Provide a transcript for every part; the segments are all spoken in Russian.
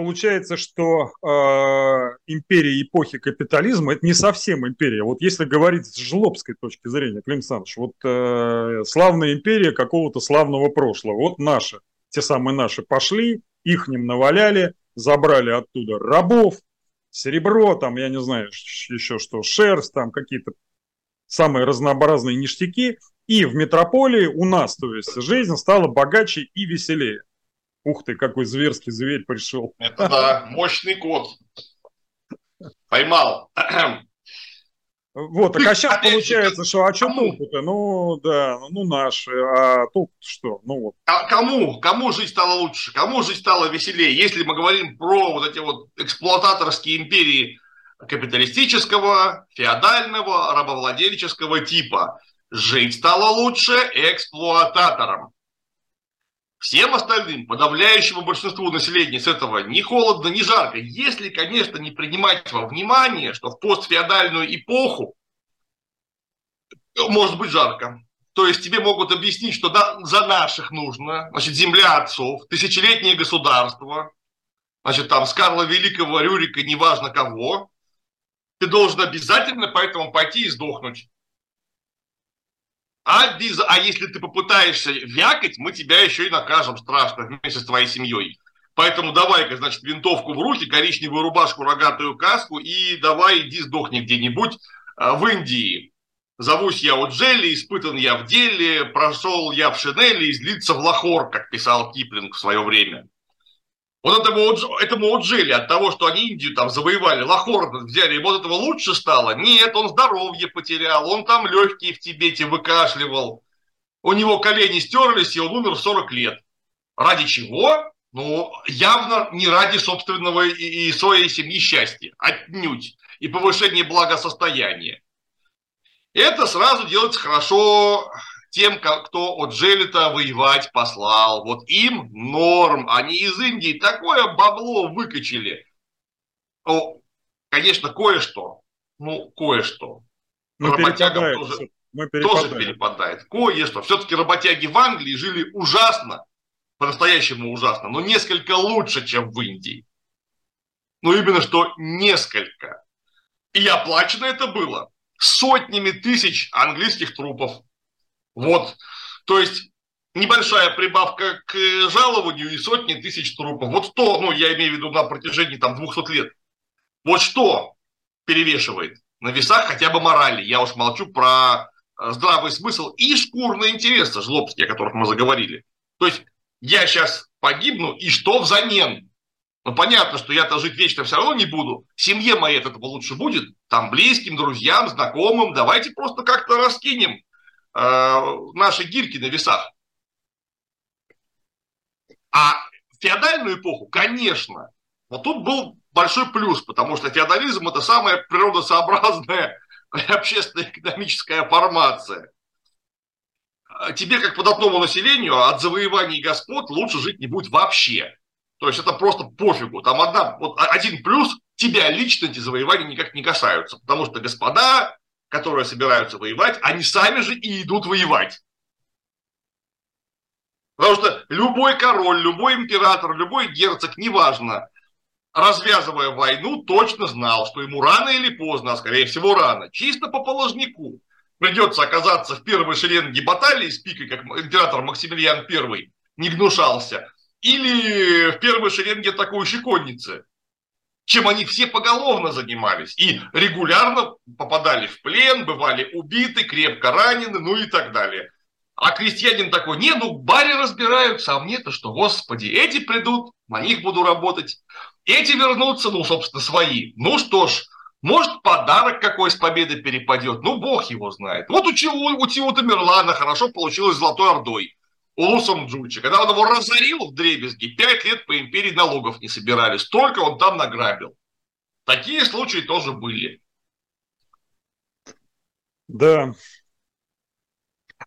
получается, что э, империя эпохи капитализма это не совсем империя. Вот если говорить с жлобской точки зрения, Клим Александрович, вот э, славная империя какого-то славного прошлого, вот наши, те самые наши пошли, их ним наваляли, забрали оттуда рабов, серебро, там, я не знаю, еще что, шерсть, там какие-то самые разнообразные ништяки, и в метрополии у нас, то есть жизнь стала богаче и веселее. Ух ты, какой зверский зверь пришел. Это да, мощный кот. Поймал. Вот, так а сейчас получается, что а что толку-то? Ну, да, ну наши, а толку что? Ну вот. А кому? Кому жить стало лучше? Кому жить стало веселее? Если мы говорим про вот эти вот эксплуататорские империи капиталистического, феодального, рабовладельческого типа, жить стало лучше эксплуататорам. Всем остальным, подавляющему большинству населения с этого ни холодно, ни жарко. Если, конечно, не принимать во внимание, что в постфеодальную эпоху может быть жарко. То есть тебе могут объяснить, что да, за наших нужно, значит, земля отцов, тысячелетнее государство, значит, там с Карла Великого, Рюрика, неважно кого, ты должен обязательно поэтому пойти и сдохнуть. А, без... а если ты попытаешься вякать, мы тебя еще и накажем страшно вместе с твоей семьей. Поэтому давай-ка, значит, винтовку в руки, коричневую рубашку, рогатую каску и давай иди сдохни где-нибудь а, в Индии. Зовусь я от Джелли, испытан я в деле, прошел я в Шинели, излиться в Лахор, как писал Киплинг в свое время. Вот этому, этому Оджели от того, что они Индию там завоевали, Лахор взяли, ему от этого лучше стало? Нет, он здоровье потерял, он там легкие в Тибете выкашливал, у него колени стерлись, и он умер в 40 лет. Ради чего? Ну, явно не ради собственного и, и своей семьи счастья, отнюдь, и повышения благосостояния. Это сразу делается хорошо тем, кто от Джелита воевать послал. Вот им норм. Они из Индии такое бабло выкачали. Ну, конечно, кое-что. Ну, кое-что. Мы работягам тоже, мы тоже перепадает. Кое-что. Все-таки работяги в Англии жили ужасно. По-настоящему ужасно. Но несколько лучше, чем в Индии. Ну, именно что несколько. И оплачено это было сотнями тысяч английских трупов. Вот. То есть небольшая прибавка к жалованию и сотни тысяч трупов. Вот что, ну, я имею в виду на протяжении там 200 лет. Вот что перевешивает на весах хотя бы морали. Я уж молчу про э, здравый смысл и шкурные интересы жлобские, о которых мы заговорили. То есть я сейчас погибну, и что взамен? Ну, понятно, что я-то жить вечно все равно не буду. Семье моей от этого лучше будет. Там близким, друзьям, знакомым. Давайте просто как-то раскинем Э, наши гирьки на весах. А в феодальную эпоху, конечно, вот тут был большой плюс, потому что феодализм это самая природосообразная общественно-экономическая формация. Тебе, как податному населению, от завоеваний господ лучше жить не будет вообще. То есть это просто пофигу. Там одна, вот один плюс, тебя лично эти завоевания никак не касаются. Потому что господа которые собираются воевать, они сами же и идут воевать. Потому что любой король, любой император, любой герцог, неважно, развязывая войну, точно знал, что ему рано или поздно, а скорее всего рано, чисто по положнику, придется оказаться в первой шеренге баталии с пикой, как император Максимилиан I не гнушался, или в первой шеренге атакующей конницы, чем они все поголовно занимались. И регулярно попадали в плен, бывали убиты, крепко ранены, ну и так далее. А крестьянин такой, не, ну баре разбираются, а мне-то что, господи, эти придут, на них буду работать. Эти вернутся, ну, собственно, свои. Ну что ж, может, подарок какой с победы перепадет, ну, бог его знает. Вот у, чего, у Тиута Мерлана хорошо получилось Золотой Ордой. Улусом Джучи. Когда он его разорил в дребезги, пять лет по империи налогов не собирали. Столько он там награбил. Такие случаи тоже были. Да.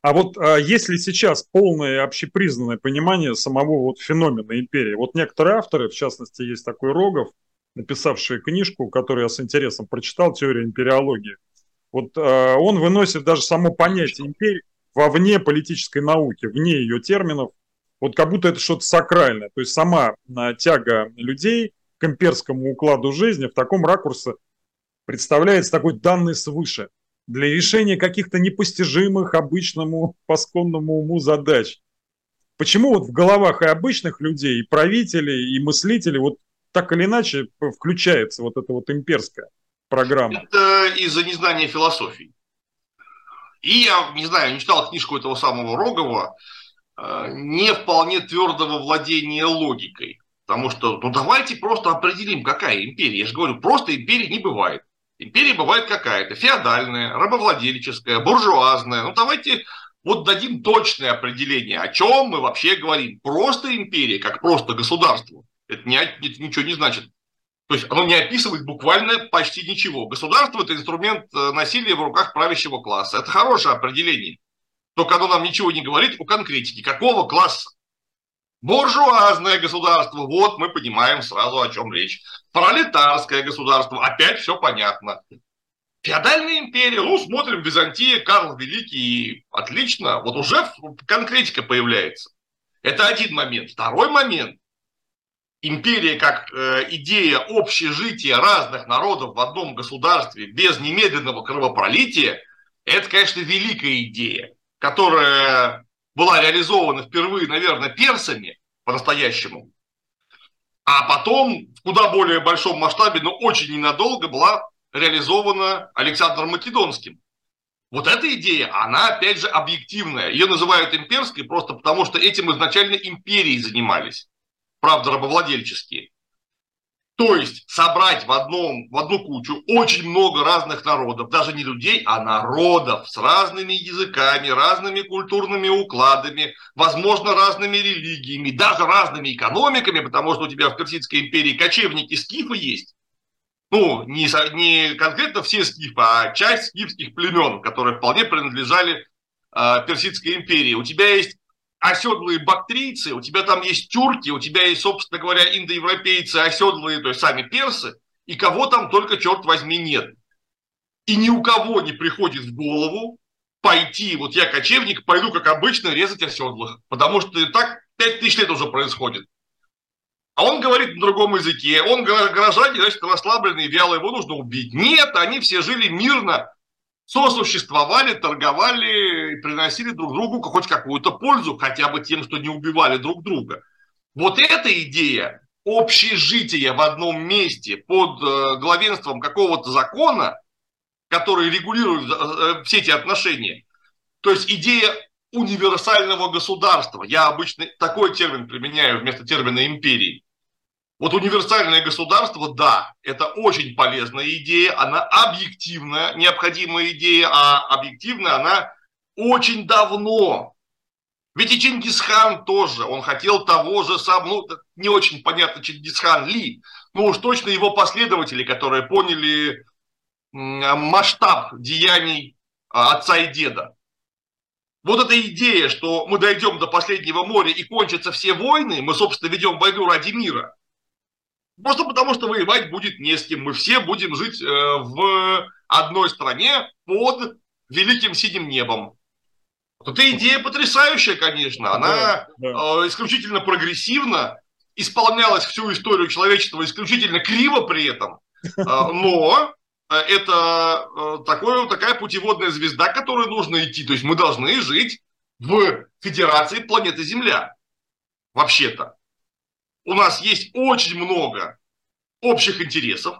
А вот а если сейчас полное общепризнанное понимание самого вот феномена империи, вот некоторые авторы, в частности, есть такой Рогов, написавший книжку, которую я с интересом прочитал, «Теория империологии», вот а, он выносит даже само понятие империи, вовне политической науки, вне ее терминов. Вот как будто это что-то сакральное. То есть сама а, тяга людей к имперскому укладу жизни в таком ракурсе представляется такой данной свыше для решения каких-то непостижимых обычному пасконному уму задач. Почему вот в головах и обычных людей, и правителей, и мыслителей вот так или иначе включается вот эта вот имперская программа? Это из-за незнания философии. И я, не знаю, не читал книжку этого самого Рогова, э, не вполне твердого владения логикой. Потому что, ну давайте просто определим, какая империя. Я же говорю, просто империи не бывает. Империя бывает какая-то, феодальная, рабовладельческая, буржуазная. Ну давайте вот дадим точное определение, о чем мы вообще говорим. Просто империя, как просто государство, это, не, это ничего не значит. То есть оно не описывает буквально почти ничего. Государство – это инструмент э, насилия в руках правящего класса. Это хорошее определение. Только оно нам ничего не говорит о конкретике. Какого класса? Буржуазное государство, вот мы понимаем сразу, о чем речь. Пролетарское государство, опять все понятно. Феодальная империя, ну, смотрим, Византия, Карл Великий, отлично, вот уже конкретика появляется. Это один момент. Второй момент империя как э, идея общежития разных народов в одном государстве без немедленного кровопролития, это, конечно, великая идея, которая была реализована впервые, наверное, персами по-настоящему, а потом в куда более большом масштабе, но очень ненадолго была реализована Александром Македонским. Вот эта идея, она опять же объективная. Ее называют имперской просто потому, что этим изначально империи занимались правда, рабовладельческие. То есть собрать в, одном, в одну кучу очень много разных народов, даже не людей, а народов с разными языками, разными культурными укладами, возможно, разными религиями, даже разными экономиками, потому что у тебя в Персидской империи кочевники скифы есть. Ну, не, не конкретно все скифы, а часть скифских племен, которые вполне принадлежали э, Персидской империи. У тебя есть оседлые бактрийцы, у тебя там есть тюрки, у тебя есть, собственно говоря, индоевропейцы, оседлые, то есть сами персы, и кого там только, черт возьми, нет. И ни у кого не приходит в голову пойти, вот я кочевник, пойду, как обычно, резать оседлых, потому что так пять тысяч лет уже происходит. А он говорит на другом языке, он горожане, значит, расслабленный, вялый, его нужно убить. Нет, они все жили мирно, сосуществовали, торговали и приносили друг другу хоть какую-то пользу, хотя бы тем, что не убивали друг друга. Вот эта идея общежития в одном месте под э, главенством какого-то закона, который регулирует э, э, все эти отношения, то есть идея универсального государства, я обычно такой термин применяю вместо термина империи, вот универсальное государство, да, это очень полезная идея, она объективная, необходимая идея, а объективная она очень давно. Ведь и Чингисхан тоже, он хотел того же самого, ну, не очень понятно, Чингисхан ли, но уж точно его последователи, которые поняли масштаб деяний а, отца и деда. Вот эта идея, что мы дойдем до последнего моря и кончатся все войны, мы, собственно, ведем войну ради мира – Просто потому, что воевать будет не с кем. Мы все будем жить э, в одной стране под великим синим небом. Вот эта идея потрясающая, конечно. Она да, да. Э, исключительно прогрессивна, исполнялась всю историю человечества исключительно криво при этом. Э, но это такое, такая путеводная звезда, которой нужно идти. То есть мы должны жить в Федерации планеты Земля. Вообще-то у нас есть очень много общих интересов,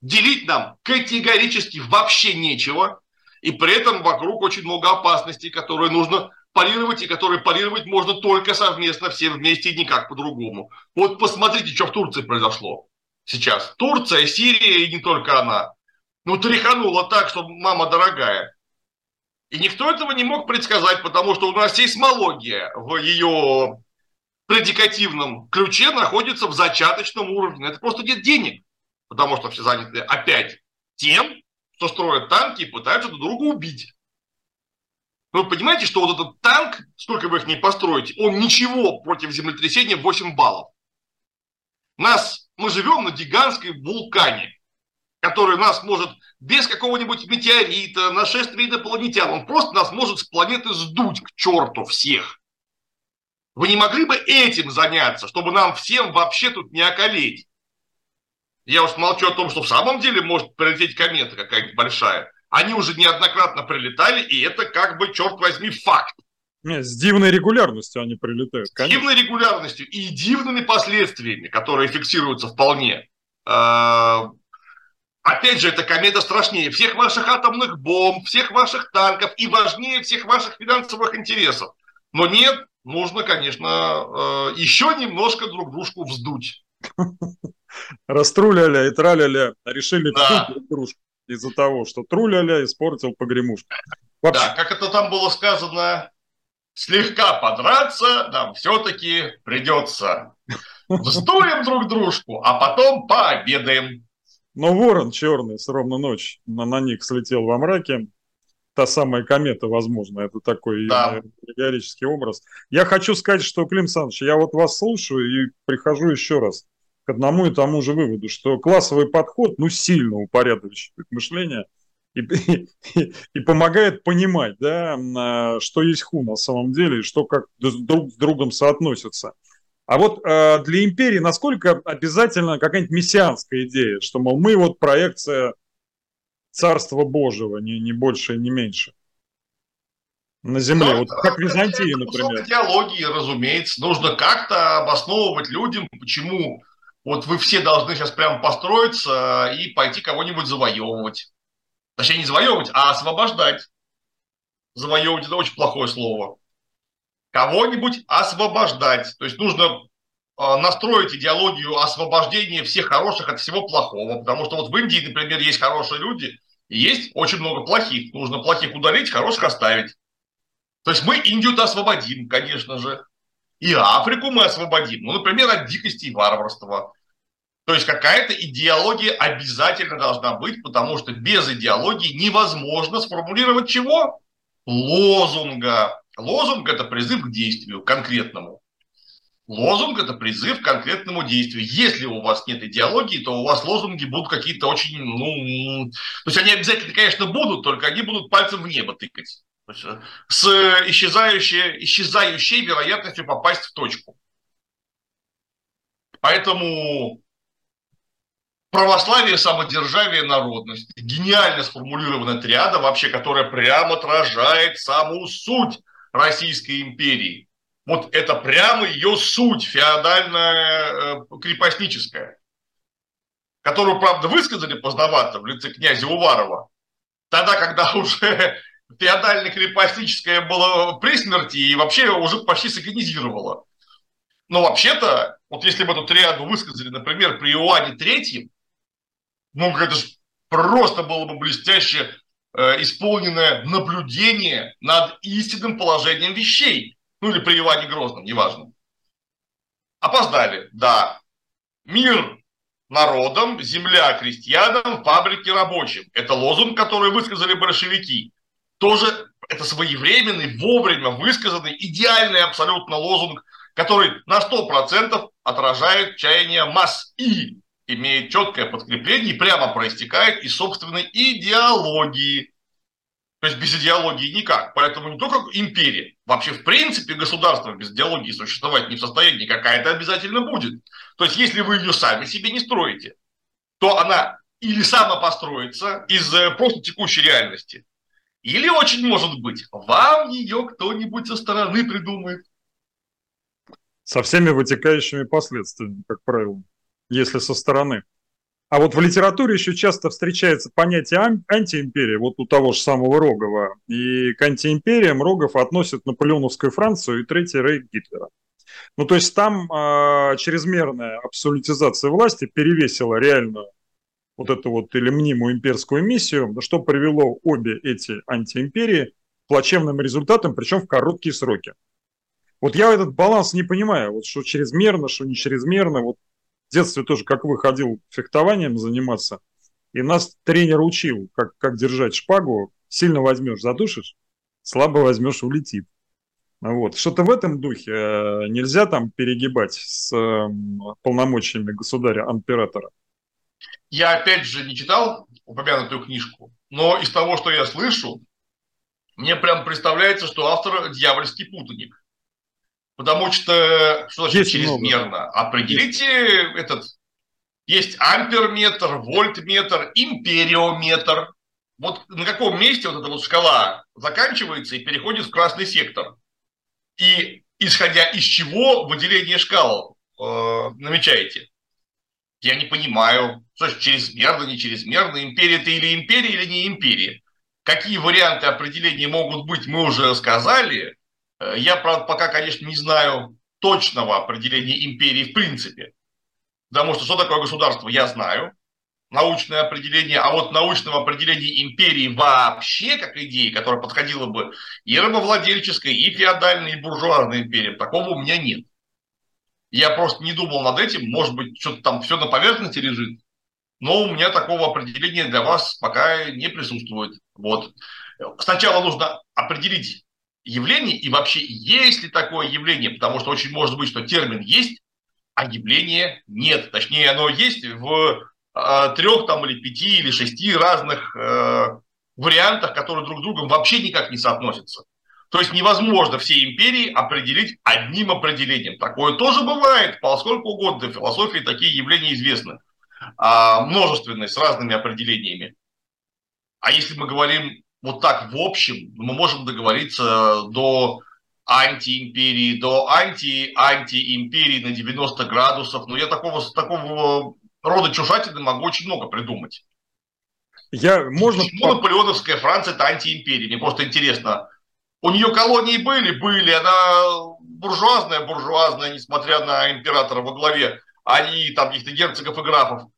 делить нам категорически вообще нечего, и при этом вокруг очень много опасностей, которые нужно парировать, и которые парировать можно только совместно, все вместе и никак по-другому. Вот посмотрите, что в Турции произошло сейчас. Турция, Сирия и не только она. Ну, тряханула так, что мама дорогая. И никто этого не мог предсказать, потому что у нас сейсмология в ее предикативном ключе находится в зачаточном уровне. Это просто нет денег, потому что все заняты опять тем, что строят танки и пытаются друг друга убить. Вы понимаете, что вот этот танк, сколько вы их не построите, он ничего против землетрясения 8 баллов. Нас, мы живем на гигантской вулкане, который нас может без какого-нибудь метеорита, нашествия инопланетян, он просто нас может с планеты сдуть к черту всех. Вы не могли бы этим заняться, чтобы нам всем вообще тут не околеть? Я уж молчу о том, что в самом деле может прилететь комета какая-нибудь большая. Они уже неоднократно прилетали, и это как бы, черт возьми, факт. Нет, с дивной регулярностью они прилетают. Конечно. С дивной регулярностью и дивными последствиями, которые фиксируются вполне. А, опять же, эта комета страшнее всех ваших атомных бомб, всех ваших танков и важнее всех ваших финансовых интересов. Но нет, нужно, конечно, э, еще немножко друг дружку вздуть. Раструляли и траляли, решили да. друг дружку из-за того, что труляля испортил погремушку. Вообще... Да, как это там было сказано, слегка подраться нам все-таки придется. Вздуем друг дружку, а потом пообедаем. Но ворон черный с ровно ночь на, на них слетел во мраке. Та самая комета, возможно, это такой да. аллегорический образ. Я хочу сказать, что, Клим Саныч, я вот вас слушаю и прихожу еще раз к одному и тому же выводу, что классовый подход, ну, сильно упорядочивает мышление и, и, и помогает понимать, да, а, что есть ху на самом деле, и что как друг с другом соотносится. А вот э, для империи насколько обязательно какая-нибудь мессианская идея, что, мол, мы вот проекция Царства Божьего, не, не больше и не меньше на земле, ну, вот как Византия, например. Идеологии, разумеется, нужно как-то обосновывать людям, почему вот вы все должны сейчас прямо построиться и пойти кого-нибудь завоевывать. Точнее, не завоевывать, а освобождать. Завоевывать – это очень плохое слово. Кого-нибудь освобождать. То есть нужно а, настроить идеологию освобождения всех хороших от всего плохого. Потому что вот в Индии, например, есть хорошие люди, есть очень много плохих. Нужно плохих удалить, хороших оставить. То есть мы Индию-то освободим, конечно же и Африку мы освободим, ну, например, от дикости и варварства. То есть какая-то идеология обязательно должна быть, потому что без идеологии невозможно сформулировать чего? Лозунга. Лозунг – это призыв к действию конкретному. Лозунг – это призыв к конкретному действию. Если у вас нет идеологии, то у вас лозунги будут какие-то очень, ну, то есть они обязательно, конечно, будут, только они будут пальцем в небо тыкать с исчезающей, исчезающей вероятностью попасть в точку. Поэтому православие, самодержавие, народность. Гениально сформулированная триада, вообще, которая прямо отражает саму суть Российской империи. Вот это прямо ее суть, феодальная, э, крепостническая, которую, правда, высказали поздновато в лице князя Уварова, тогда, когда уже феодально-крепостническое было при смерти и вообще уже почти сагонизировало. Но вообще-то, вот если бы эту триаду высказали, например, при Иоанне Третьем, ну, это же просто было бы блестяще э, исполненное наблюдение над истинным положением вещей. Ну, или при Иване Грозном, неважно. Опоздали, да. Мир народам, земля крестьянам, фабрики рабочим. Это лозунг, который высказали большевики тоже это своевременный, вовремя высказанный, идеальный абсолютно лозунг, который на 100% отражает чаяние масс и имеет четкое подкрепление и прямо проистекает из собственной идеологии. То есть без идеологии никак. Поэтому не только империя, вообще в принципе государство без идеологии существовать не в состоянии, какая-то обязательно будет. То есть если вы ее сами себе не строите, то она или сама построится из э, просто текущей реальности, или очень может быть, вам ее кто-нибудь со стороны придумает. Со всеми вытекающими последствиями, как правило, если со стороны. А вот в литературе еще часто встречается понятие антиимперия, вот у того же самого Рогова. И к антиимпериям Рогов относят Наполеоновскую Францию и Третий рейх Гитлера. Ну, то есть там э, чрезмерная абсолютизация власти перевесила реальную вот эту вот или мнимую имперскую миссию, что привело обе эти антиимперии к плачевным результатам, причем в короткие сроки. Вот я этот баланс не понимаю, вот что чрезмерно, что не чрезмерно. Вот в детстве тоже, как вы, ходил фехтованием заниматься, и нас тренер учил, как, как держать шпагу. Сильно возьмешь, задушишь, слабо возьмешь, улетит. Вот. Что-то в этом духе э, нельзя там перегибать с эм, полномочиями государя-императора. Я, опять же, не читал упомянутую книжку, но из того, что я слышу, мне прям представляется, что автор дьявольский путаник. Потому что, что значит есть чрезмерно? Много. Определите есть. этот, есть амперметр, вольтметр, империометр. Вот на каком месте вот эта вот шкала заканчивается и переходит в красный сектор. И исходя из чего выделение шкал э, намечаете? Я не понимаю, что же чрезмерно, не чрезмерно, империя это или империя, или не империя. Какие варианты определения могут быть, мы уже сказали. Э, я, правда, пока, конечно, не знаю точного определения империи в принципе. Потому что что такое государство, я знаю. Научное определение, а вот научного определения империи вообще как идеи, которая подходила бы и рабовладельческой, и феодальной, и буржуазной империи, такого у меня нет. Я просто не думал над этим, может быть, что-то там все на поверхности лежит, но у меня такого определения для вас пока не присутствует. Вот. Сначала нужно определить явление и вообще есть ли такое явление, потому что очень может быть, что термин есть, а явления нет. Точнее, оно есть в э, трех там или пяти или шести разных э, вариантах, которые друг с другом вообще никак не соотносятся. То есть невозможно все империи определить одним определением. Такое тоже бывает, поскольку угодно. В философии такие явления известны. А, множественные, с разными определениями. А если мы говорим вот так в общем, мы можем договориться до антиимперии, до анти-антиимперии на 90 градусов. Но я такого, такого рода чужатины могу очень много придумать. Я, можно... Почему наполеоновская Франция это антиимперия? Мне просто интересно. У нее колонии были? Были. Она буржуазная, буржуазная, несмотря на императора во главе. Они там каких-то герцогов и графов.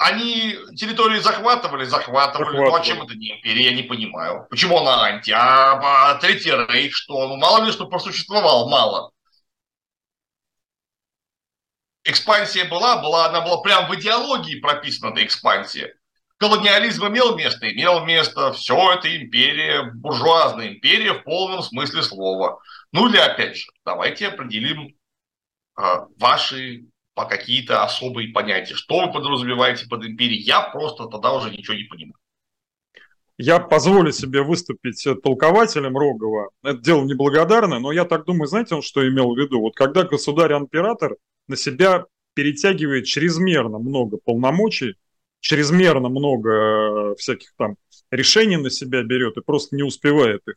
Они территории захватывали, захватывали. захватывали. Ну а чем это не империя, я не понимаю. Почему она анти? А, а Третий Рейх что? Ну мало ли что просуществовал, мало. Экспансия была, была, она была прям в идеологии прописана, эта экспансия. Колониализм имел место, имел место. Все это империя, буржуазная империя в полном смысле слова. Ну или опять же, давайте определим э, ваши по какие-то особые понятия. Что вы подразумеваете под империей? Я просто тогда уже ничего не понимаю. Я позволю себе выступить толкователем Рогова. Это дело неблагодарное, но я так думаю, знаете, он что имел в виду? Вот когда государь-император на себя перетягивает чрезмерно много полномочий, чрезмерно много э, всяких там решений на себя берет и просто не успевает их,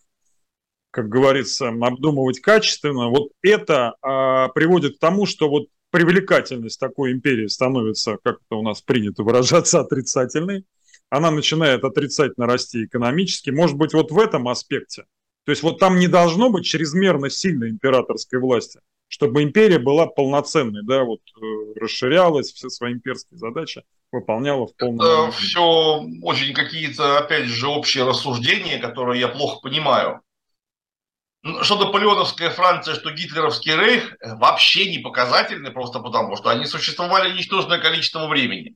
как говорится, обдумывать качественно, вот это а, приводит к тому, что вот привлекательность такой империи становится, как это у нас принято выражаться, отрицательной. Она начинает отрицательно расти экономически. Может быть, вот в этом аспекте. То есть вот там не должно быть чрезмерно сильной императорской власти, чтобы империя была полноценной, да, вот э, расширялась, все свои имперские задачи выполняла в полном Это все очень какие-то, опять же, общие рассуждения, которые я плохо понимаю. Ну, что наполеоновская Франция, что гитлеровский рейх э, вообще не показательны, просто потому что они существовали ничтожное количество времени.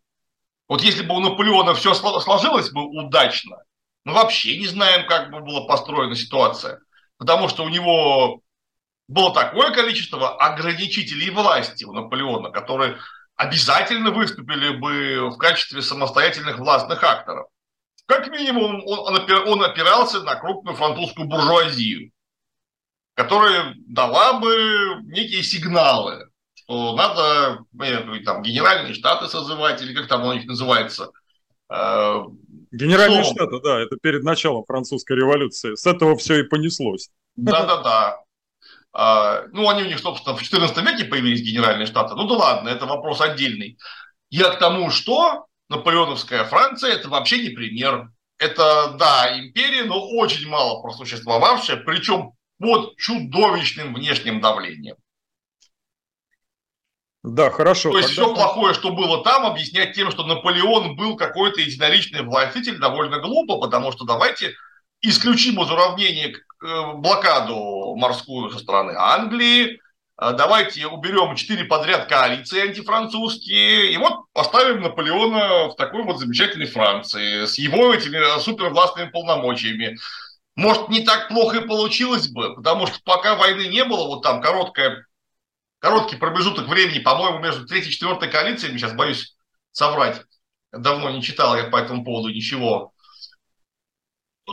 Вот если бы у Наполеона все сложилось бы удачно, мы вообще не знаем, как бы была построена ситуация. Потому что у него было такое количество ограничителей власти у Наполеона, которые обязательно выступили бы в качестве самостоятельных властных акторов. Как минимум, он, он опирался на крупную французскую буржуазию которая дала бы некие сигналы, что надо ну, там, генеральные штаты созывать, или как там у них называется. Э, генеральные что? штаты, да, это перед началом французской революции. С этого все и понеслось. Да-да-да. А, ну, они у них, собственно, в 14 веке появились генеральные штаты. Ну да ладно, это вопрос отдельный. Я к тому, что наполеоновская Франция – это вообще не пример. Это, да, империя, но очень мало просуществовавшая, причем под чудовищным внешним давлением. Да, хорошо. То есть Тогда... все плохое, что было там, объяснять тем, что Наполеон был какой-то единоличный властитель, довольно глупо, потому что давайте исключим из уравнения э, блокаду морскую со стороны Англии, э, давайте уберем четыре подряд коалиции антифранцузские, и вот поставим Наполеона в такой вот замечательной Франции с его этими супервластными полномочиями. Может, не так плохо и получилось бы, потому что пока войны не было, вот там короткая, короткий промежуток времени, по-моему, между третьей и четвертой коалициями, сейчас боюсь соврать, давно не читал я по этому поводу ничего.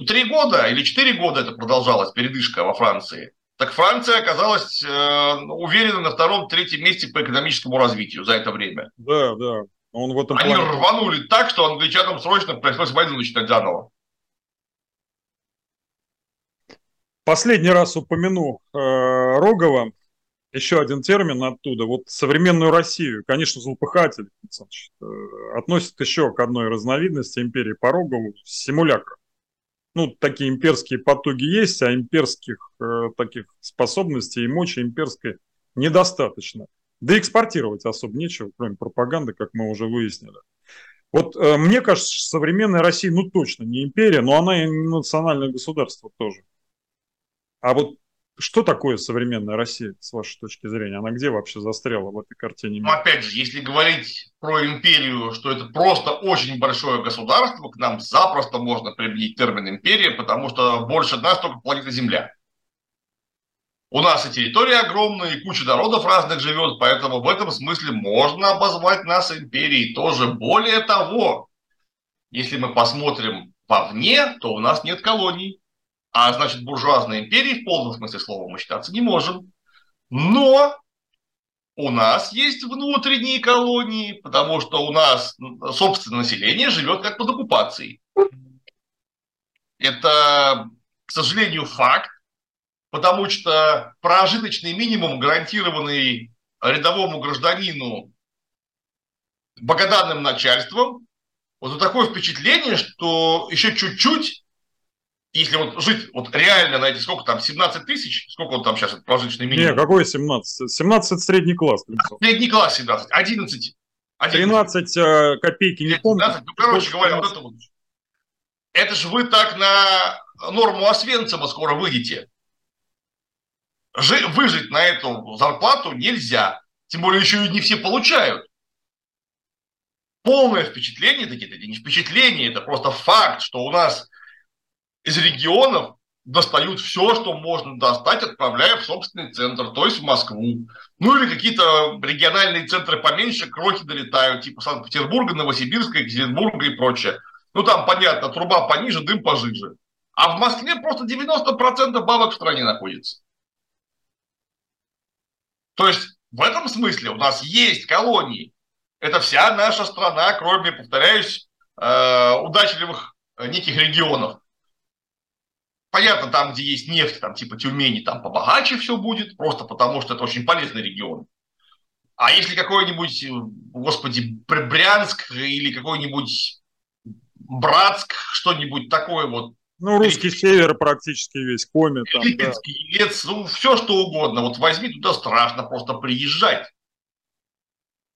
Три года или четыре года это продолжалось, передышка во Франции. так Франция оказалась э, уверена на втором-третьем месте по экономическому развитию за это время. Да, да. Он в этом Они плане... рванули так, что англичанам срочно пришлось войну начинать заново. Последний раз упомяну э, Рогова, еще один термин оттуда. Вот современную Россию, конечно, злопыхатель э, относит еще к одной разновидности империи по Рогову – симулякр. Ну, такие имперские потуги есть, а имперских э, таких способностей и мощи имперской недостаточно. Да и экспортировать особо нечего, кроме пропаганды, как мы уже выяснили. Вот э, мне кажется, современная Россия, ну точно не империя, но она и национальное государство тоже. А вот что такое современная Россия, с вашей точки зрения? Она где вообще застряла в этой картине? Ну, опять же, если говорить про империю, что это просто очень большое государство, к нам запросто можно применить термин империя, потому что больше нас только планета Земля. У нас и территория огромная, и куча народов разных живет, поэтому в этом смысле можно обозвать нас империей тоже. Более того, если мы посмотрим вовне, то у нас нет колоний. А значит, буржуазной империей в полном смысле слова мы считаться не можем. Но у нас есть внутренние колонии, потому что у нас собственное население живет как под оккупацией. Это, к сожалению, факт, потому что прожиточный минимум, гарантированный рядовому гражданину богоданным начальством, вот такое впечатление, что еще чуть-чуть если вот жить вот реально на эти, сколько там, 17 тысяч, сколько он там сейчас, прожиточный минимум? Не, какой 17? 17 средний класс. Средний класс 17, 11. 11. 13 э, копейки, не 13, помню. Ну, короче говоря, вот это вот. Это же вы так на норму Освенцима скоро выйдете. Жи, выжить на эту зарплату нельзя. Тем более еще и не все получают. Полное впечатление, такие, это не впечатление, это просто факт, что у нас из регионов достают все, что можно достать, отправляя в собственный центр, то есть в Москву. Ну или какие-то региональные центры поменьше, крохи долетают, типа Санкт-Петербурга, Новосибирска, Екатеринбурга и прочее. Ну там, понятно, труба пониже, дым пожиже. А в Москве просто 90% бабок в стране находится. То есть в этом смысле у нас есть колонии. Это вся наша страна, кроме, повторяюсь, э, удачливых э, неких регионов. Понятно, там, где есть нефть, там типа Тюмени, там побогаче все будет, просто потому что это очень полезный регион. А если какой-нибудь, э, господи, Брянск или какой-нибудь Братск, что-нибудь такое вот. Ну, русский или... север практически весь, Коми там, Липецкий, да. Елец, ну, все что угодно. Вот возьми туда страшно просто приезжать.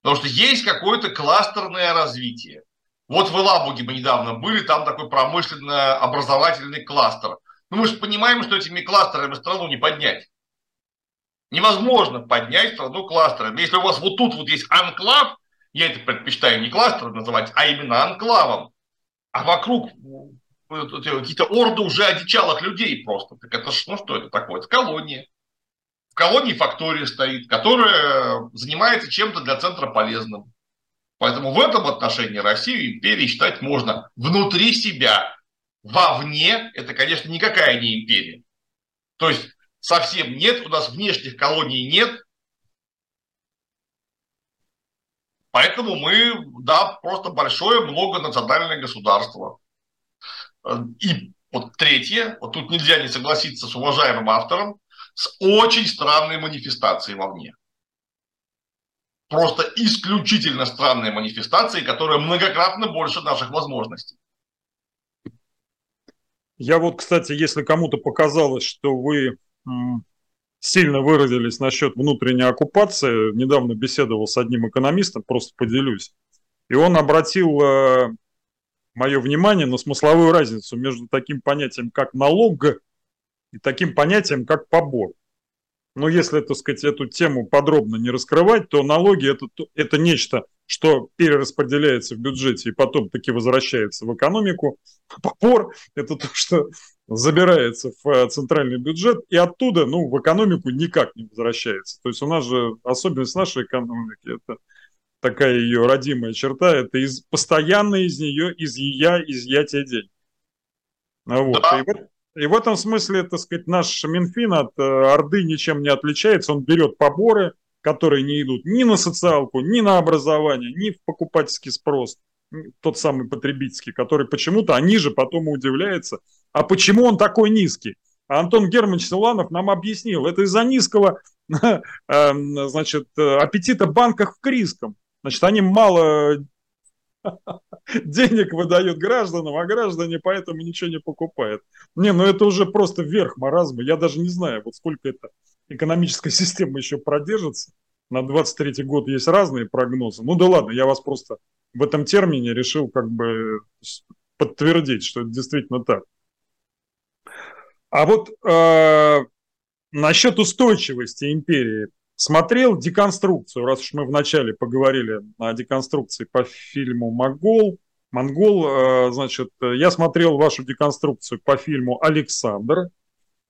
Потому что есть какое-то кластерное развитие. Вот в Элабуге мы недавно были, там такой промышленно-образовательный кластер – ну, мы же понимаем, что этими кластерами страну не поднять. Невозможно поднять страну кластерами. Если у вас вот тут вот есть анклав, я это предпочитаю не кластер называть, а именно анклавом, а вокруг какие-то орды уже одичалых людей просто. Так это ну что это такое? Это колония. В колонии фактория стоит, которая занимается чем-то для центра полезным. Поэтому в этом отношении Россию империей считать можно внутри себя, вовне, это, конечно, никакая не империя. То есть совсем нет, у нас внешних колоний нет. Поэтому мы, да, просто большое многонациональное государство. И вот третье, вот тут нельзя не согласиться с уважаемым автором, с очень странной манифестацией вовне. Просто исключительно странные манифестации, которые многократно больше наших возможностей. Я вот, кстати, если кому-то показалось, что вы сильно выразились насчет внутренней оккупации, недавно беседовал с одним экономистом, просто поделюсь, и он обратил э, мое внимание на смысловую разницу между таким понятием, как налог, и таким понятием, как побор. Но если, так сказать, эту тему подробно не раскрывать, то налоги это, это нечто что перераспределяется в бюджете и потом таки возвращается в экономику. Попор – это то, что забирается в э, центральный бюджет и оттуда ну, в экономику никак не возвращается. То есть у нас же особенность нашей экономики – это такая ее родимая черта, это из, постоянно из нее, из ее изъятие денег. Вот. Да. И, в, И в этом смысле, так сказать, наш Минфин от э, Орды ничем не отличается. Он берет поборы, которые не идут ни на социалку, ни на образование, ни в покупательский спрос, тот самый потребительский, который почему-то, они же потом удивляются, а почему он такой низкий? А Антон Германович Силанов нам объяснил, это из-за низкого эм, значит, аппетита банков к рискам. Значит, они мало денег выдают гражданам, а граждане поэтому ничего не покупают. Не, ну это уже просто верх маразма. Я даже не знаю, вот сколько это экономическая система еще продержится. На 23 год есть разные прогнозы. Ну да ладно, я вас просто в этом термине решил как бы подтвердить, что это действительно так. А вот э, насчет устойчивости империи смотрел деконструкцию, раз уж мы вначале поговорили о деконструкции по фильму «Монгол», Монгол, э, значит, я смотрел вашу деконструкцию по фильму «Александр»,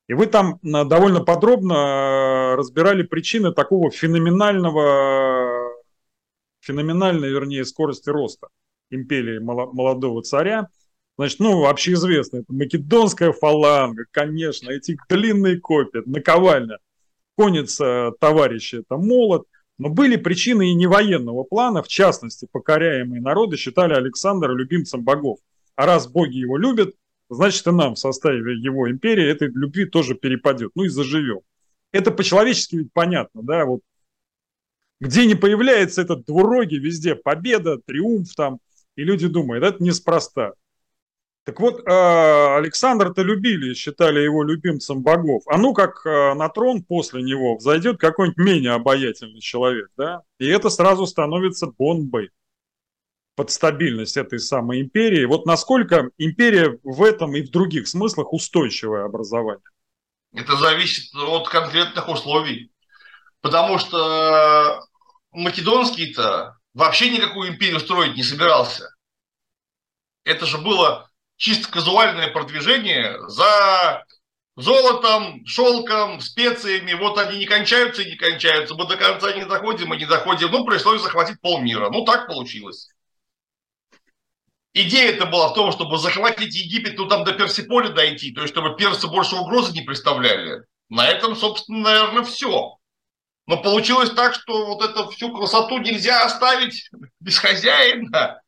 и вы там э, довольно подробно э, разбирали причины такого феноменального, феноменальной, вернее, скорости роста империи молодого царя. Значит, ну, вообще известно, это македонская фаланга, конечно, эти длинные копии, наковальня конница товарищи это молот, но были причины и не военного плана, в частности, покоряемые народы считали Александра любимцем богов. А раз боги его любят, значит и нам в составе его империи этой любви тоже перепадет, ну и заживем. Это по-человечески ведь понятно, да, вот где не появляется этот двурогий, везде победа, триумф там, и люди думают, это неспроста. Так вот, э, Александра-то любили, считали его любимцем богов. А ну как э, на трон после него взойдет какой-нибудь менее обаятельный человек, да? И это сразу становится бомбой под стабильность этой самой империи. Вот насколько империя в этом и в других смыслах устойчивое образование? Это зависит от конкретных условий. Потому что Македонский-то вообще никакую империю строить не собирался. Это же было чисто казуальное продвижение за золотом, шелком, специями. Вот они не кончаются и не кончаются. Мы до конца не доходим и не доходим. Ну, пришлось захватить полмира. Ну, так получилось. Идея это была в том, чтобы захватить Египет, ну там до Персиполя дойти, то есть чтобы персы больше угрозы не представляли. На этом, собственно, наверное, все. Но получилось так, что вот эту всю красоту нельзя оставить без хозяина.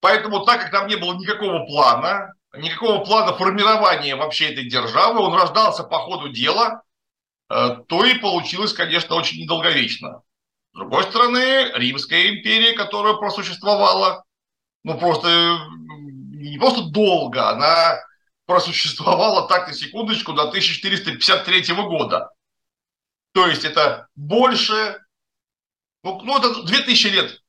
Поэтому, так как там не было никакого плана, никакого плана формирования вообще этой державы, он рождался по ходу дела, э, то и получилось, конечно, очень недолговечно. С другой стороны, Римская империя, которая просуществовала, ну просто не просто долго, она просуществовала так на секундочку до 1453 года. То есть это больше, ну, ну это 2000 лет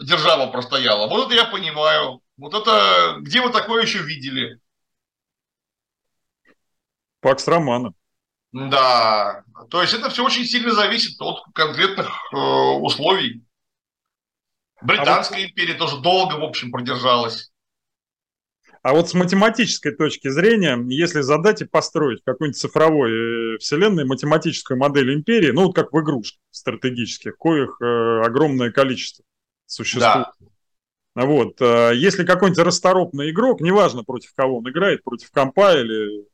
держава простояла. Вот это я понимаю. Вот это, где вы такое еще видели? Пакс Романа. Да, то есть это все очень сильно зависит от конкретных э, условий. Британская а вот... империя тоже долго, в общем, продержалась. А вот с математической точки зрения, если задать и построить какой-нибудь цифровой э, вселенной математическую модель империи, ну вот как в игрушках стратегических, коих э, огромное количество, существует. Да. Вот. Э, если какой-нибудь расторопный игрок, неважно против кого он играет, против компа или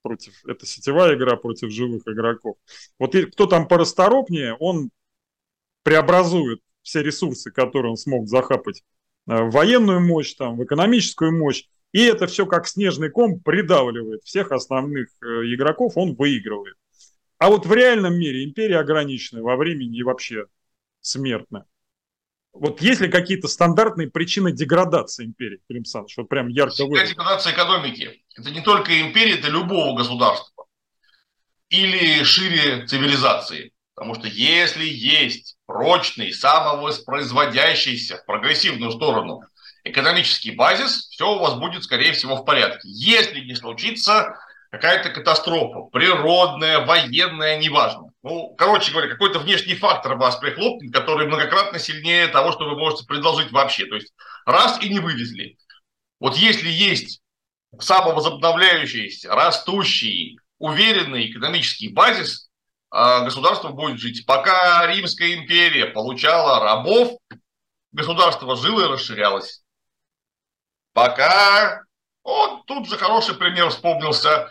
против, это сетевая игра против живых игроков. Вот кто там порасторопнее, он преобразует все ресурсы, которые он смог захапать э, в военную мощь, там, в экономическую мощь, и это все как снежный ком придавливает всех основных э, игроков, он выигрывает. А вот в реальном мире империя ограничена во времени и вообще смертная. Вот есть ли какие-то стандартные причины деградации империи, Клим Саныч? Вот прям ярко выражено. Деградация экономики. Это не только империя, это любого государства. Или шире цивилизации. Потому что если есть прочный, самовоспроизводящийся в прогрессивную сторону экономический базис, все у вас будет, скорее всего, в порядке. Если не случится какая-то катастрофа, природная, военная, неважно. Ну, короче говоря, какой-то внешний фактор вас прихлопнет, который многократно сильнее того, что вы можете предложить вообще. То есть раз и не вывезли. Вот если есть самовозобновляющийся, растущий, уверенный экономический базис, государство будет жить. Пока Римская империя получала рабов, государство жило и расширялось. Пока, вот тут же хороший пример вспомнился,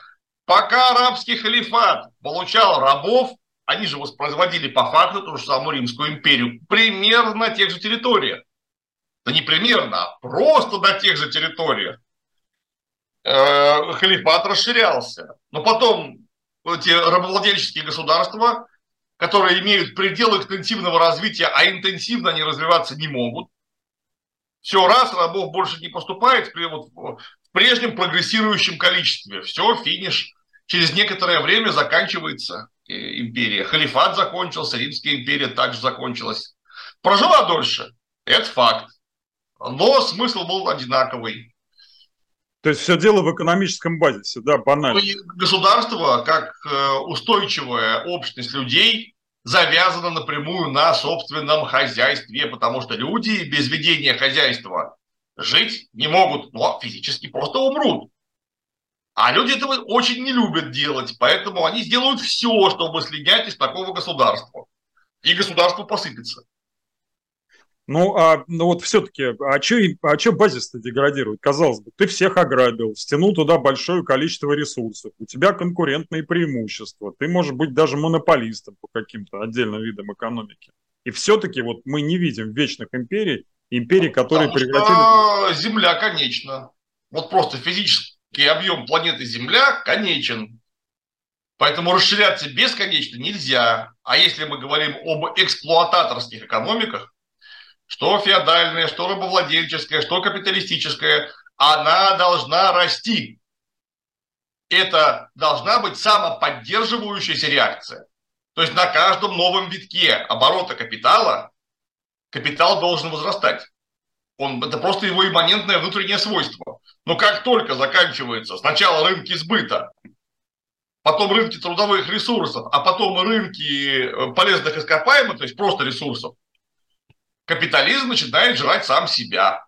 Пока арабский халифат получал рабов, они же воспроизводили по факту ту же самую Римскую империю, примерно на тех же территориях. Да не примерно, а просто на тех же территориях. Э, халифат расширялся. Но потом эти рабовладельческие государства, которые имеют пределы интенсивного развития, а интенсивно они развиваться не могут, все, раз, рабов больше не поступает в прежнем прогрессирующем количестве. Все, финиш через некоторое время заканчивается э, империя. Халифат закончился, Римская империя также закончилась. Прожила дольше, это факт. Но смысл был одинаковый. То есть все дело в экономическом базисе, да, банально. Ну, государство, как э, устойчивая общность людей, завязано напрямую на собственном хозяйстве, потому что люди без ведения хозяйства жить не могут, но физически просто умрут. А люди этого очень не любят делать, поэтому они сделают все, чтобы слинять из такого государства. И государство посыпется. Ну, а ну вот все-таки, а что а чё базис-то деградирует? Казалось бы, ты всех ограбил, стянул туда большое количество ресурсов, у тебя конкурентные преимущества, ты можешь быть даже монополистом по каким-то отдельным видам экономики. И все-таки вот мы не видим вечных империй, империй, которые Потому прекратили... Что Земля конечна. Вот просто физически объем планеты Земля конечен. Поэтому расширяться бесконечно нельзя. А если мы говорим об эксплуататорских экономиках, что феодальная, что рабовладельческая, что капиталистическая, она должна расти. Это должна быть самоподдерживающаяся реакция. То есть на каждом новом витке оборота капитала капитал должен возрастать. Он, это просто его имманентное внутреннее свойство. Но как только заканчивается сначала рынки сбыта, потом рынки трудовых ресурсов, а потом рынки э, полезных ископаемых, то есть просто ресурсов, капитализм начинает жрать сам себя.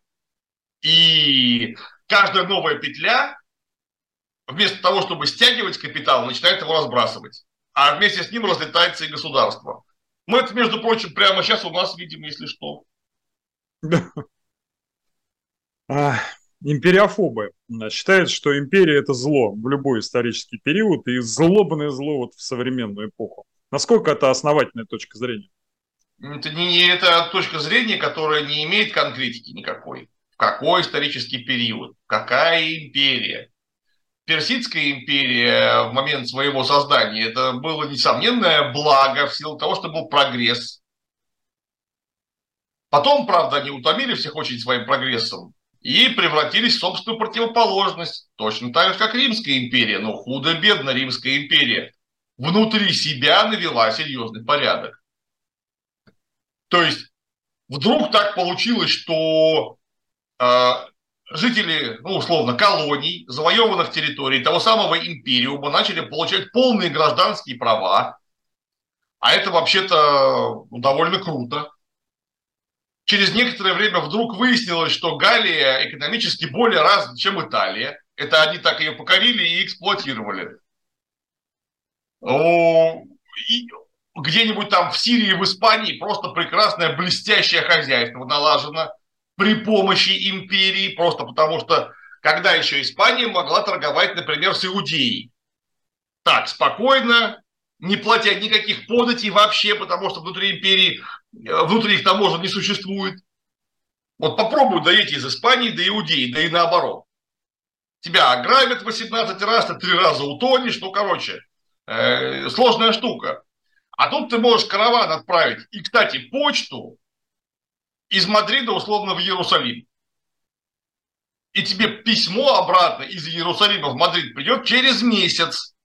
И каждая новая петля, вместо того, чтобы стягивать капитал, начинает его разбрасывать. А вместе с ним разлетается и государство. Мы это, между прочим, прямо сейчас у нас видим, если что. империофобы считают, что империя – это зло в любой исторический период и злобное зло вот в современную эпоху. Насколько это основательная точка зрения? Это, не, это точка зрения, которая не имеет конкретики никакой. В какой исторический период? Какая империя? Персидская империя в момент своего создания это было несомненное благо в силу того, что был прогресс. Потом, правда, они утомили всех очень своим прогрессом и превратились в собственную противоположность, точно так же, как Римская империя, но худо-бедно Римская империя внутри себя навела серьезный порядок. То есть вдруг так получилось, что э, жители, ну, условно, колоний, завоеванных территорий того самого империума начали получать полные гражданские права, а это вообще-то ну, довольно круто. Через некоторое время вдруг выяснилось, что Галия экономически более развита, чем Италия. Это они так ее покорили и эксплуатировали. И где-нибудь там в Сирии, в Испании просто прекрасное блестящее хозяйство налажено при помощи империи, просто потому что когда еще Испания могла торговать, например, с Иудеей. Так, спокойно, не платя никаких податей вообще, потому что внутри империи, э, внутри их таможен не существует. Вот попробуй доедь из Испании до Иудеи, да и наоборот. Тебя ограбят 18 раз, ты три раза утонешь, ну, короче, э, сложная штука. А тут ты можешь караван отправить. И, кстати, почту из Мадрида условно в Иерусалим. И тебе письмо обратно из Иерусалима в Мадрид придет через месяц.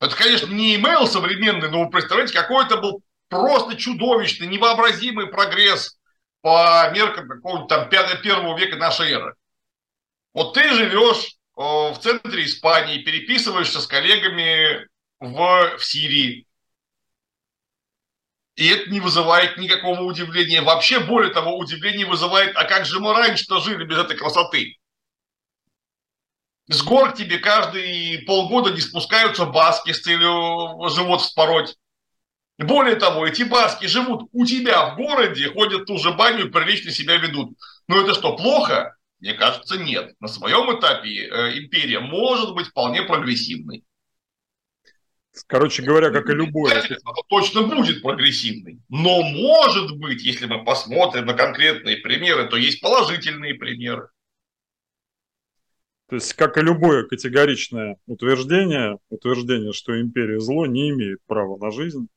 Это, конечно, не имейл современный, но вы представляете, какой это был просто чудовищный, невообразимый прогресс по меркам какого-то там первого века нашей эры. Вот ты живешь э, в центре Испании, переписываешься с коллегами в, в Сирии, и это не вызывает никакого удивления. Вообще, более того, удивление вызывает, а как же мы раньше-то жили без этой красоты? С гор к тебе каждые полгода не спускаются баски с целью живот вспороть. Более того, эти баски живут у тебя в городе, ходят в ту же баню и прилично себя ведут. Но это что, плохо? Мне кажется, нет. На своем этапе э, империя может быть вполне прогрессивной. Короче говоря, как и любое. Точно будет прогрессивный. Но может быть, если мы посмотрим на конкретные примеры, то есть положительные примеры. То есть, как и любое категоричное утверждение, утверждение, что империя зло, не имеет права на жизнь,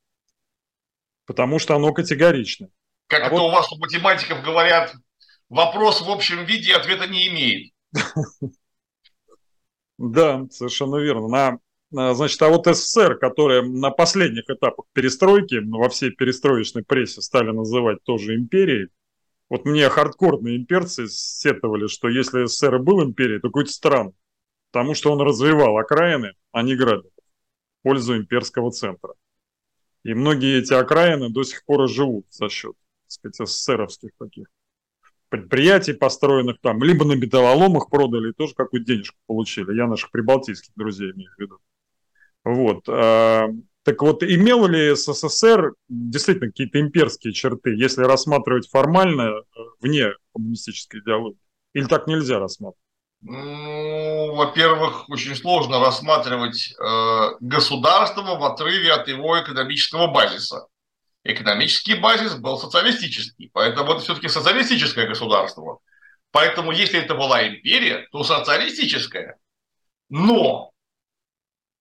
потому что оно категорично. Как а это вот... у вас у математиков говорят, вопрос в общем виде ответа не имеет. Да, совершенно верно. На, значит, а вот СССР, которые на последних этапах перестройки, во всей перестроечной прессе стали называть тоже империей, вот мне хардкорные имперцы сетовали, что если СССР был империей, то какой-то странный, потому что он развивал окраины, а не грабил в пользу имперского центра. И многие эти окраины до сих пор живут за счет, СССРовских таких предприятий, построенных там, либо на металлоломах продали, и тоже какую-то денежку получили. Я наших прибалтийских друзей имею в виду. Вот. А, так вот, имел ли СССР действительно какие-то имперские черты, если рассматривать формально э, вне коммунистической идеологии? Или так нельзя рассматривать? Ну, во-первых, очень сложно рассматривать э, государство в отрыве от его экономического базиса. Экономический базис был социалистический, поэтому это все-таки социалистическое государство. Поэтому, если это была империя, то социалистическая. Но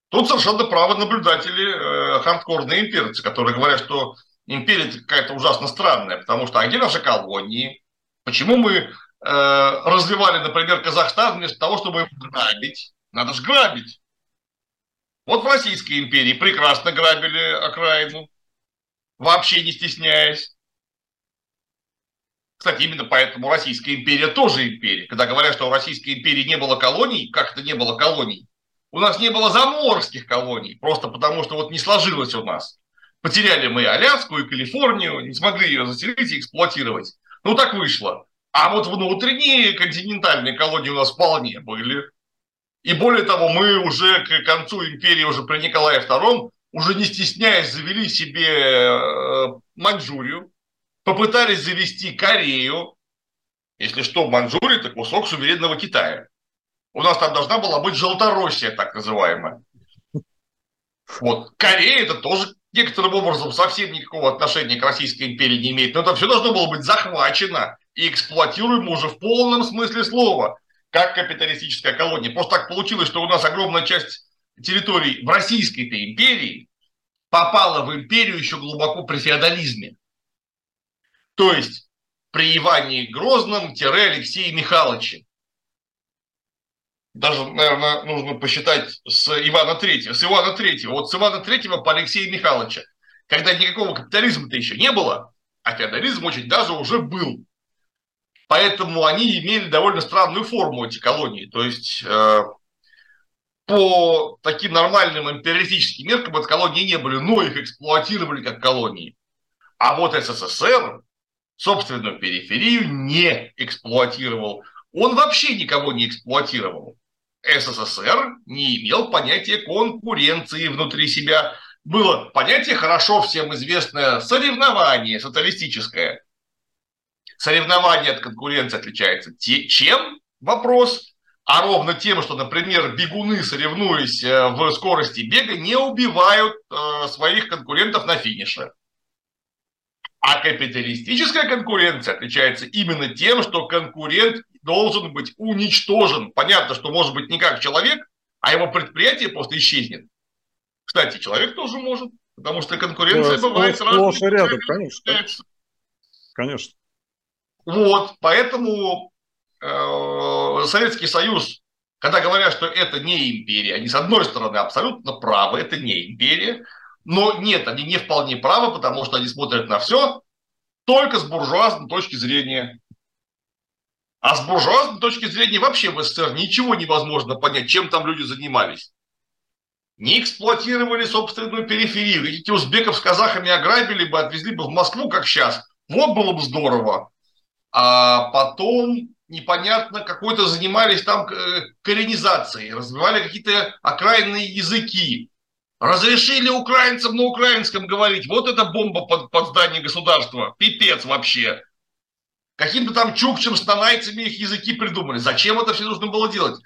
Тут совершенно правы наблюдатели э, хардкорные имперцы, которые говорят, что империя какая-то ужасно странная, потому что а где наши колонии? Почему мы э, развивали, например, Казахстан вместо того, чтобы его грабить? Надо же грабить. Вот в Российской империи прекрасно грабили окраину, вообще не стесняясь. Кстати, именно поэтому Российская империя тоже империя. Когда говорят, что в Российской империи не было колоний, как это не было колоний? У нас не было заморских колоний, просто потому что вот не сложилось у нас. Потеряли мы Аляску и Калифорнию, не смогли ее заселить и эксплуатировать. Ну, так вышло. А вот внутренние континентальные колонии у нас вполне были. И более того, мы уже к концу империи, уже при Николае II, уже не стесняясь, завели себе э, Маньчжурию, попытались завести Корею. Если что, Маньчжурия – это кусок суверенного Китая. У нас там должна была быть Желтороссия, так называемая. Вот. Корея это тоже некоторым образом совсем никакого отношения к Российской империи не имеет. Но это все должно было быть захвачено и эксплуатируемо уже в полном смысле слова, как капиталистическая колония. Просто так получилось, что у нас огромная часть территорий в Российской-то империи попала в империю еще глубоко при феодализме. То есть при Иване Грозном-Алексее Михайловиче даже, наверное, нужно посчитать с Ивана Третьего, с Ивана Третьего, вот с Ивана Третьего по Алексея Михайловича, когда никакого капитализма-то еще не было, а феодализм очень даже уже был. Поэтому они имели довольно странную форму, эти колонии. То есть э, по таким нормальным империалистическим меркам это колонии не были, но их эксплуатировали как колонии. А вот СССР собственную периферию не эксплуатировал. Он вообще никого не эксплуатировал. СССР не имел понятия конкуренции внутри себя. Было понятие хорошо всем известное соревнование социалистическое. Соревнование от конкуренции отличается чем? Вопрос. А ровно тем, что, например, бегуны, соревнуясь э, в скорости бега, не убивают э, своих конкурентов на финише. А капиталистическая конкуренция отличается именно тем, что конкурент должен быть уничтожен. Понятно, что может быть не как человек, а его предприятие просто исчезнет. Кстати, человек тоже может, потому что конкуренция да, бывает сразу. рядом, конечно. Конечно. Вот, поэтому э, Советский Союз, когда говорят, что это не империя, они с одной стороны абсолютно правы, это не империя, но нет, они не вполне правы, потому что они смотрят на все только с буржуазной точки зрения. А с буржуазной точки зрения вообще в СССР ничего невозможно понять, чем там люди занимались. Не эксплуатировали собственную периферию. Эти узбеков с казахами ограбили бы, отвезли бы в Москву, как сейчас. Вот было бы здорово. А потом непонятно, какой-то занимались там э, коренизацией, развивали какие-то окраинные языки. Разрешили украинцам на украинском говорить. Вот это бомба под, под здание государства. Пипец вообще. Каким-то там чукчем с нанайцами их языки придумали. Зачем это все нужно было делать?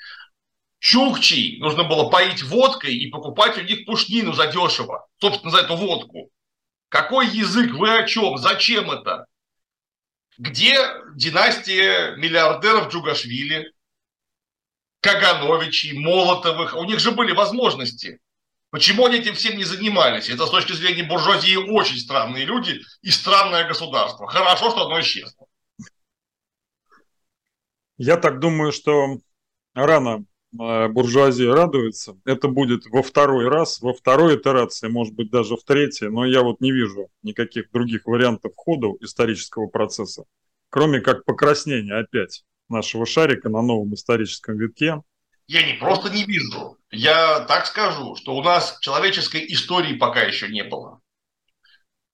Чукчей нужно было поить водкой и покупать у них пушнину задешево. Собственно, за эту водку. Какой язык? Вы о чем? Зачем это? Где династия миллиардеров Джугашвили, Кагановичей, Молотовых? У них же были возможности. Почему они этим всем не занимались? Это с точки зрения буржуазии очень странные люди и странное государство. Хорошо, что оно исчезло. Я так думаю, что рано э, буржуазия радуется. Это будет во второй раз, во второй итерации, может быть, даже в третьей, но я вот не вижу никаких других вариантов хода исторического процесса, кроме как покраснения опять нашего шарика на новом историческом витке, я не просто не вижу. Я так скажу, что у нас человеческой истории пока еще не было.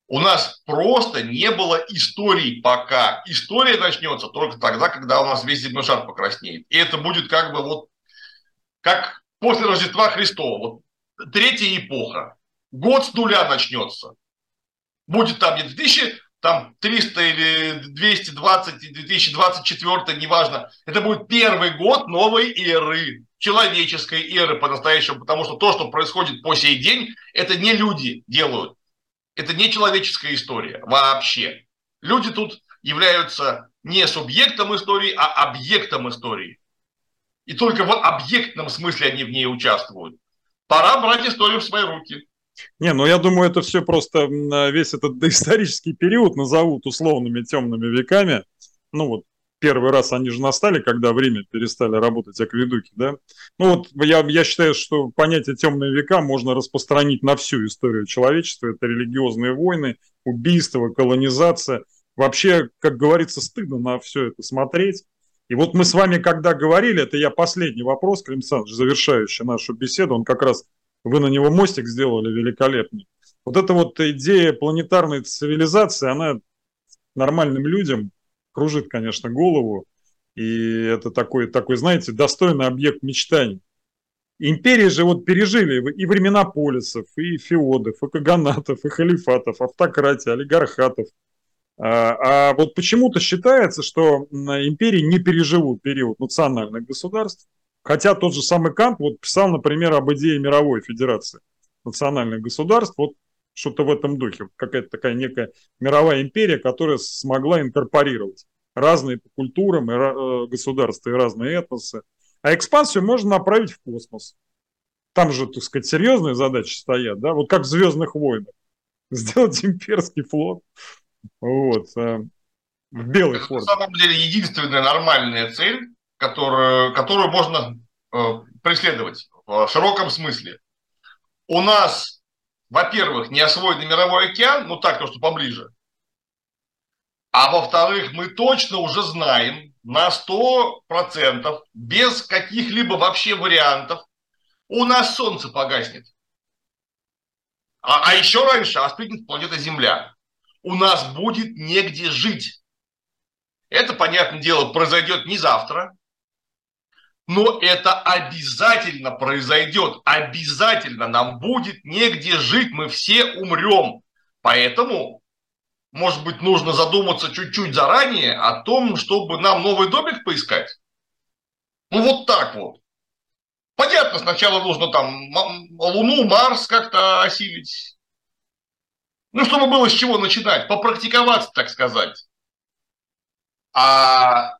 У нас просто не было истории пока. История начнется только тогда, когда у нас весь земной шар покраснеет. И это будет как бы вот, как после Рождества Христова. Вот третья эпоха. Год с нуля начнется. Будет там не 2000 там 300 или 220, 2024, неважно. Это будет первый год новой эры, человеческой эры по-настоящему, потому что то, что происходит по сей день, это не люди делают. Это не человеческая история вообще. Люди тут являются не субъектом истории, а объектом истории. И только в объектном смысле они в ней участвуют. Пора брать историю в свои руки. Не, ну я думаю, это все просто весь этот доисторический период назовут условными темными веками. Ну вот первый раз они же настали, когда в Риме перестали работать акведуки, да? Ну вот я, я считаю, что понятие темные века можно распространить на всю историю человечества. Это религиозные войны, убийства, колонизация. Вообще, как говорится, стыдно на все это смотреть. И вот мы с вами, когда говорили, это я последний вопрос, Клим Александрович, завершающий нашу беседу, он как раз вы на него мостик сделали великолепный. Вот эта вот идея планетарной цивилизации, она нормальным людям кружит, конечно, голову. И это такой, такой, знаете, достойный объект мечтаний. Империи же вот пережили и времена полисов, и феодов, и каганатов, и халифатов, автократии, олигархатов. А, а вот почему-то считается, что империи не переживут период национальных государств, Хотя тот же самый Кант вот писал, например, об идее мировой федерации национальных государств, вот что-то в этом духе, какая-то такая некая мировая империя, которая смогла инкорпорировать разные по культурам и, э, государства и разные этносы. А экспансию можно направить в космос. Там же, так сказать, серьезные задачи стоят, да, вот как в «Звездных войнах». Сделать имперский флот, вот, э, в белой форме. На самом деле единственная нормальная цель которую, которую можно э, преследовать в широком смысле. У нас, во-первых, не освоенный мировой океан, ну так, то, что поближе. А во-вторых, мы точно уже знаем на 100%, без каких-либо вообще вариантов, у нас Солнце погаснет. А, а еще раньше остынет планета Земля. У нас будет негде жить. Это, понятное дело, произойдет не завтра, но это обязательно произойдет. Обязательно нам будет негде жить, мы все умрем. Поэтому, может быть, нужно задуматься чуть-чуть заранее о том, чтобы нам новый домик поискать. Ну вот так вот. Понятно, сначала нужно там Луну, Марс как-то осилить. Ну, чтобы было с чего начинать, попрактиковаться, так сказать. А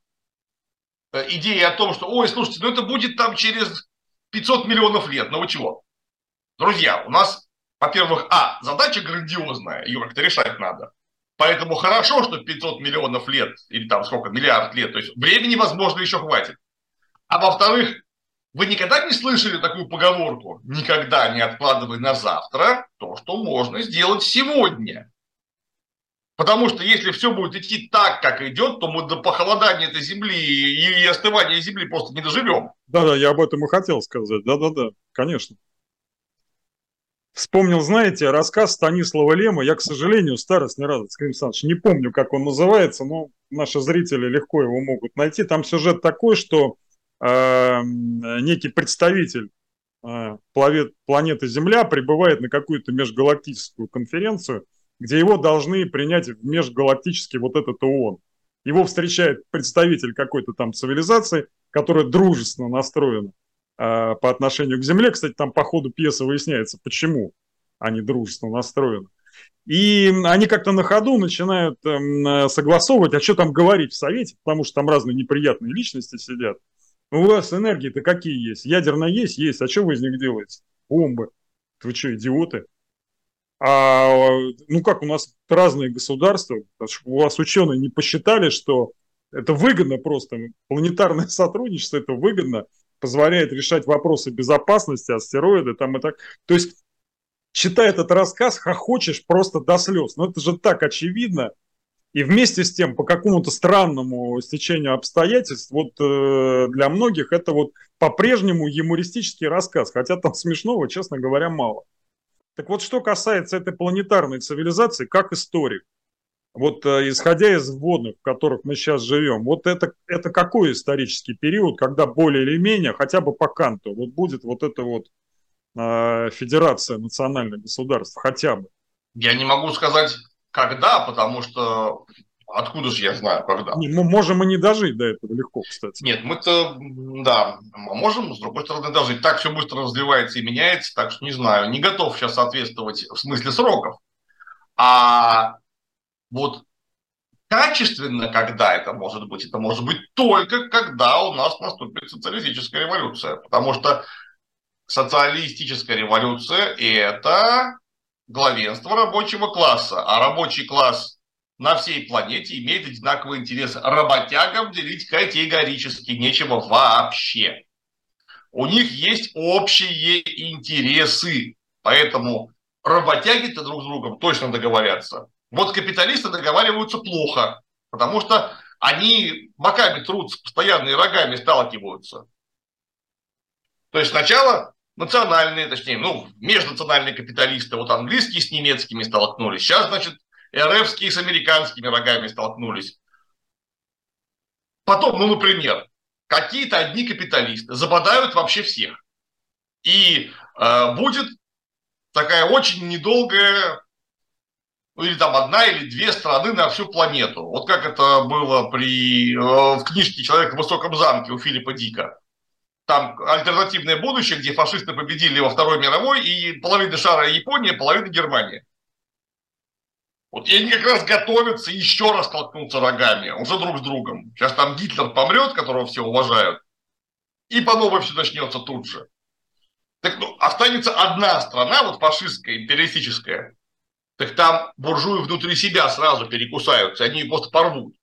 Э, идея о том, что, ой, слушайте, ну это будет там через 500 миллионов лет, ну вы чего? Друзья, у нас, во-первых, а, задача грандиозная, ее как-то решать надо. Поэтому хорошо, что 500 миллионов лет, или там сколько, миллиард лет, то есть времени, возможно, еще хватит. А во-вторых, вы никогда не слышали такую поговорку «никогда не откладывай на завтра то, что можно сделать сегодня». Потому что если все будет идти так, как идет, то мы до похолодания этой земли и остывания земли просто не доживем. Да-да, я об этом и хотел сказать. Да-да-да, конечно. Вспомнил, знаете, рассказ Станислава Лема. Я, к сожалению, старость не раз, Скрим Александрович, не помню, как он называется, но наши зрители легко его могут найти. Там сюжет такой, что э, некий представитель э, планеты Земля прибывает на какую-то межгалактическую конференцию – где его должны принять в межгалактический вот этот ООН. Его встречает представитель какой-то там цивилизации, которая дружественно настроена э, по отношению к Земле. Кстати, там по ходу пьесы выясняется, почему они дружественно настроены. И они как-то на ходу начинают э, согласовывать, а что там говорить в Совете, потому что там разные неприятные личности сидят. У вас энергии-то какие есть? Ядерная есть? Есть. А что вы из них делаете? Бомбы. Вы что, идиоты? А, ну как, у нас разные государства, у вас ученые не посчитали, что это выгодно просто, планетарное сотрудничество, это выгодно, позволяет решать вопросы безопасности, астероиды там и так. То есть, читая этот рассказ, хохочешь просто до слез. Но это же так очевидно. И вместе с тем, по какому-то странному стечению обстоятельств, вот э, для многих это вот по-прежнему юмористический рассказ, хотя там смешного, честно говоря, мало. Так вот, что касается этой планетарной цивилизации, как историк, вот э, исходя из вводных, в которых мы сейчас живем, вот это, это какой исторический период, когда более или менее, хотя бы по Канту, вот будет вот эта вот э, федерация национальных государств, хотя бы? Я не могу сказать, когда, потому что Откуда же я знаю, когда? Не, мы можем и не дожить до этого легко, кстати. Нет, мы-то, да, можем, с другой стороны, дожить. Так все быстро развивается и меняется, так что не знаю. Не готов сейчас соответствовать в смысле сроков. А вот качественно, когда это может быть, это может быть только когда у нас наступит социалистическая революция. Потому что социалистическая революция – это главенство рабочего класса. А рабочий класс на всей планете имеет одинаковый интерес. Работягам делить категорически нечего вообще. У них есть общие интересы, поэтому работяги-то друг с другом точно договорятся. Вот капиталисты договариваются плохо, потому что они боками трутся, постоянно и рогами сталкиваются. То есть сначала национальные, точнее, ну, межнациональные капиталисты, вот английские с немецкими столкнулись. Сейчас, значит, РФские с американскими рогами столкнулись. Потом, ну, например, какие-то одни капиталисты забодают вообще всех. И э, будет такая очень недолгая, ну или там одна или две страны на всю планету. Вот как это было при, э, в книжке «Человек в высоком замке» у Филиппа Дика. Там альтернативное будущее, где фашисты победили во Второй мировой, и половина шара Япония, половина Германия. Вот и они как раз готовятся еще раз столкнуться рогами, уже друг с другом. Сейчас там Гитлер помрет, которого все уважают, и по новой все начнется тут же. Так ну, останется одна страна, вот фашистская, империалистическая, так там буржуи внутри себя сразу перекусаются, они ее просто порвут.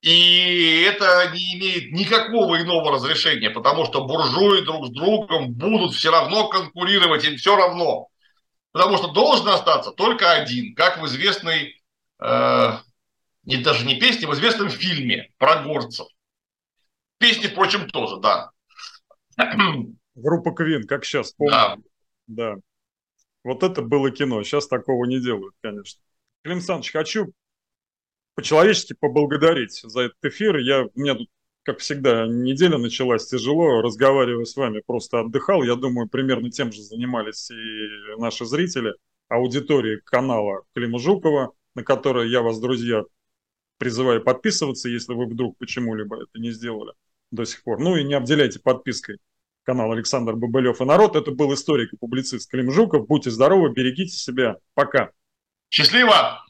И это не имеет никакого иного разрешения, потому что буржуи друг с другом будут все равно конкурировать, им все равно. Потому что должен остаться только один, как в известной, э, не, даже не песне, в известном фильме про горцев. Песни, впрочем, тоже, да. Группа Квин, как сейчас, помню. Да. да. Вот это было кино. Сейчас такого не делают, конечно. Клим Саныч, хочу по-человечески поблагодарить за этот эфир. Я, у меня тут как всегда, неделя началась тяжело, разговариваю с вами, просто отдыхал. Я думаю, примерно тем же занимались и наши зрители, аудитории канала Клима Жукова, на который я вас, друзья, призываю подписываться, если вы вдруг почему-либо это не сделали до сих пор. Ну и не обделяйте подпиской канал Александр Бабылев и народ. Это был историк и публицист Клим Жуков. Будьте здоровы, берегите себя. Пока. Счастливо!